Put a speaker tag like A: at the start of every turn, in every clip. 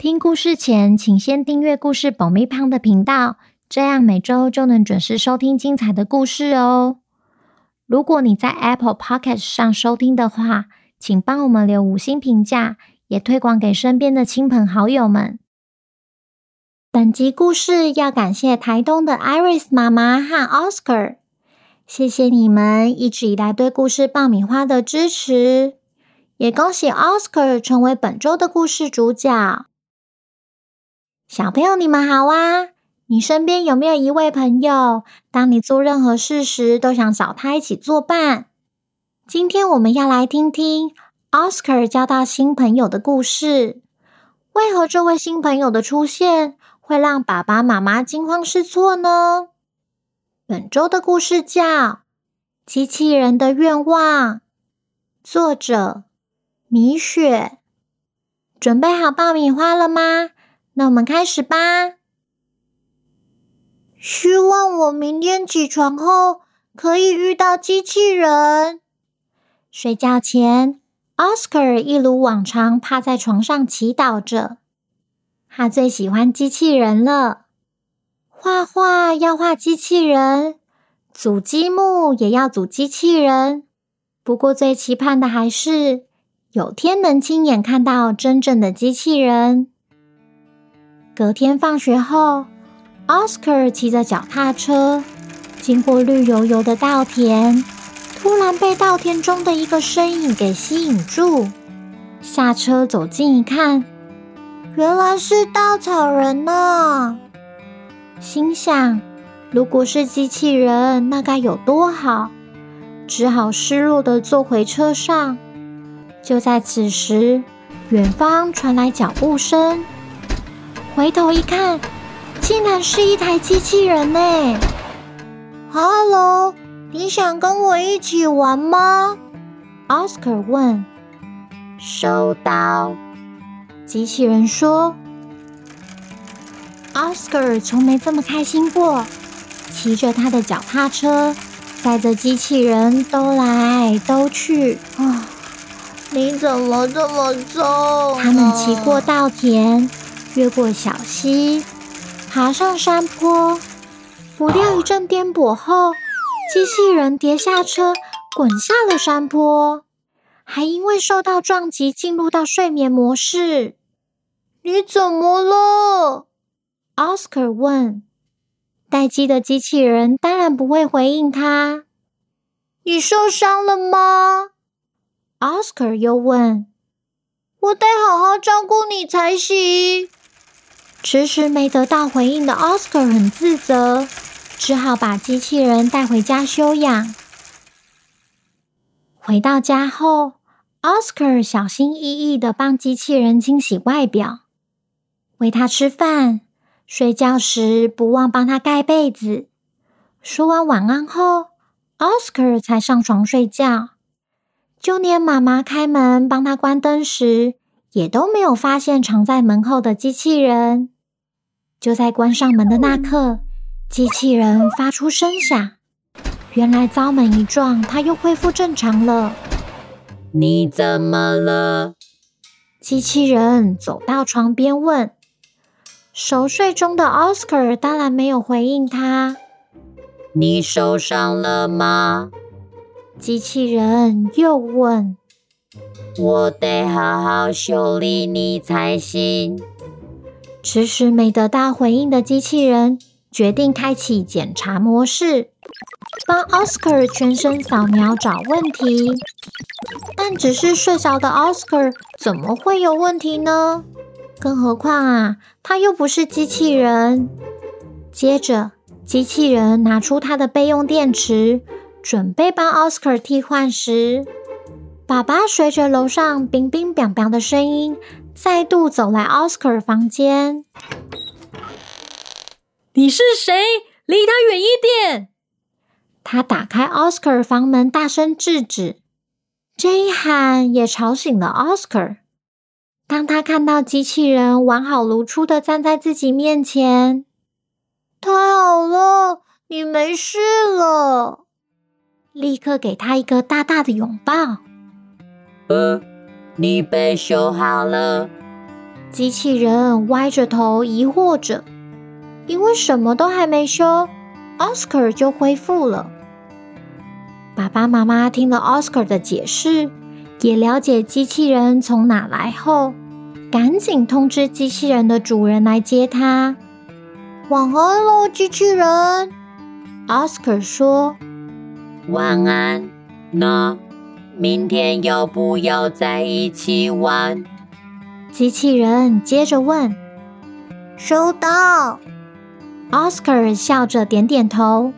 A: 听故事前，请先订阅故事爆米花的频道，这样每周就能准时收听精彩的故事哦。如果你在 Apple Podcast 上收听的话，请帮我们留五星评价，也推广给身边的亲朋好友们。本集故事要感谢台东的 Iris 妈妈和 Oscar，谢谢你们一直以来对故事爆米花的支持，也恭喜 Oscar 成为本周的故事主角。小朋友，你们好啊！你身边有没有一位朋友，当你做任何事时都想找他一起作伴？今天我们要来听听 Oscar 交到新朋友的故事。为何这位新朋友的出现会让爸爸妈妈惊慌失措呢？本周的故事叫《机器人的愿望》，作者米雪。准备好爆米花了吗？那我们开始吧。希望我明天起床后可以遇到机器人。睡觉前，Oscar 一如往常趴在床上祈祷着。他最喜欢机器人了。画画要画机器人，组积木也要组机器人。不过最期盼的还是有天能亲眼看到真正的机器人。隔天放学后，Oscar 骑着脚踏车经过绿油油的稻田，突然被稻田中的一个身影给吸引住。下车走近一看，原来是稻草人呢！心想，如果是机器人，那该有多好！只好失落的坐回车上。就在此时，远方传来脚步声。回头一看，竟然是一台机器人呢！Hello，你想跟我一起玩吗？Oscar 问。收到，机器人说。Oscar 从没这么开心过，骑着他的脚踏车，带着机器人兜来兜去。啊，你怎么这么重？他们骑过稻田。越过小溪，爬上山坡，不料一阵颠簸后，机器人跌下车，滚下了山坡，还因为受到撞击进入到睡眠模式。你怎么了？Oscar 问。待机的机器人当然不会回应他。你受伤了吗？Oscar 又问。我得好好照顾你才行。迟迟没得到回应的 Oscar 很自责，只好把机器人带回家休养。回到家后，Oscar 小心翼翼的帮机器人清洗外表，喂它吃饭，睡觉时不忘帮它盖被子。说完晚安后，Oscar 才上床睡觉。就连妈妈开门帮他关灯时，也都没有发现藏在门后的机器人。就在关上门的那刻，机器人发出声响。原来遭门一撞，它又恢复正常了。
B: 你怎么了？
A: 机器人走到床边问。熟睡中的 Oscar 当然没有回应他。
B: 你受伤了吗？
A: 机器人又问。
B: 我得好好修理你才行。
A: 迟迟没得到回应的机器人决定开启检查模式，帮 Oscar 全身扫描找问题。但只是睡着的 Oscar 怎么会有问题呢？更何况啊，他又不是机器人。接着，机器人拿出他的备用电池，准备帮 Oscar 替换时，爸爸随着楼上冰冰冰冰的声音，再度走来 Oscar 房间。
C: 你是谁？离他远一点！
A: 他打开 Oscar 房门，大声制止。这一喊也吵醒了 Oscar。当他看到机器人完好如初的站在自己面前，太好了，你没事了！立刻给他一个大大的拥抱。
B: 呃，你被修好了。
A: 机器人歪着头疑惑着，因为什么都还没修，Oscar 就恢复了。爸爸妈妈听了 Oscar 的解释，也了解机器人从哪来后，赶紧通知机器人的主人来接他。晚安喽，机器人。Oscar 说：“
B: 晚安。那明天要不要在一起玩？”
A: 机器人接着问：“收到。”Oscar 笑着点点头，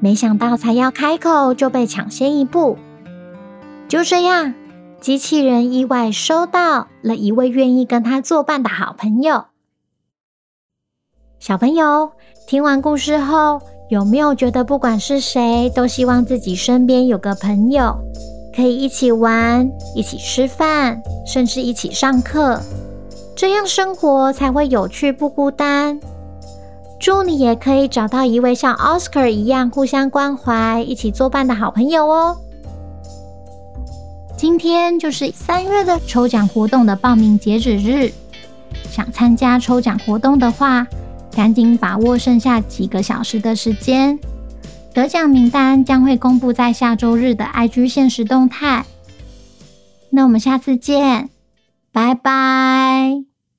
A: 没想到才要开口就被抢先一步。就这样，机器人意外收到了一位愿意跟他作伴的好朋友。小朋友，听完故事后，有没有觉得不管是谁，都希望自己身边有个朋友？可以一起玩，一起吃饭，甚至一起上课，这样生活才会有趣不孤单。祝你也可以找到一位像 Oscar 一样互相关怀、一起作伴的好朋友哦。今天就是三月的抽奖活动的报名截止日，想参加抽奖活动的话，赶紧把握剩下几个小时的时间。得奖名单将会公布在下周日的 IG 限时动态。那我们下次见，拜拜。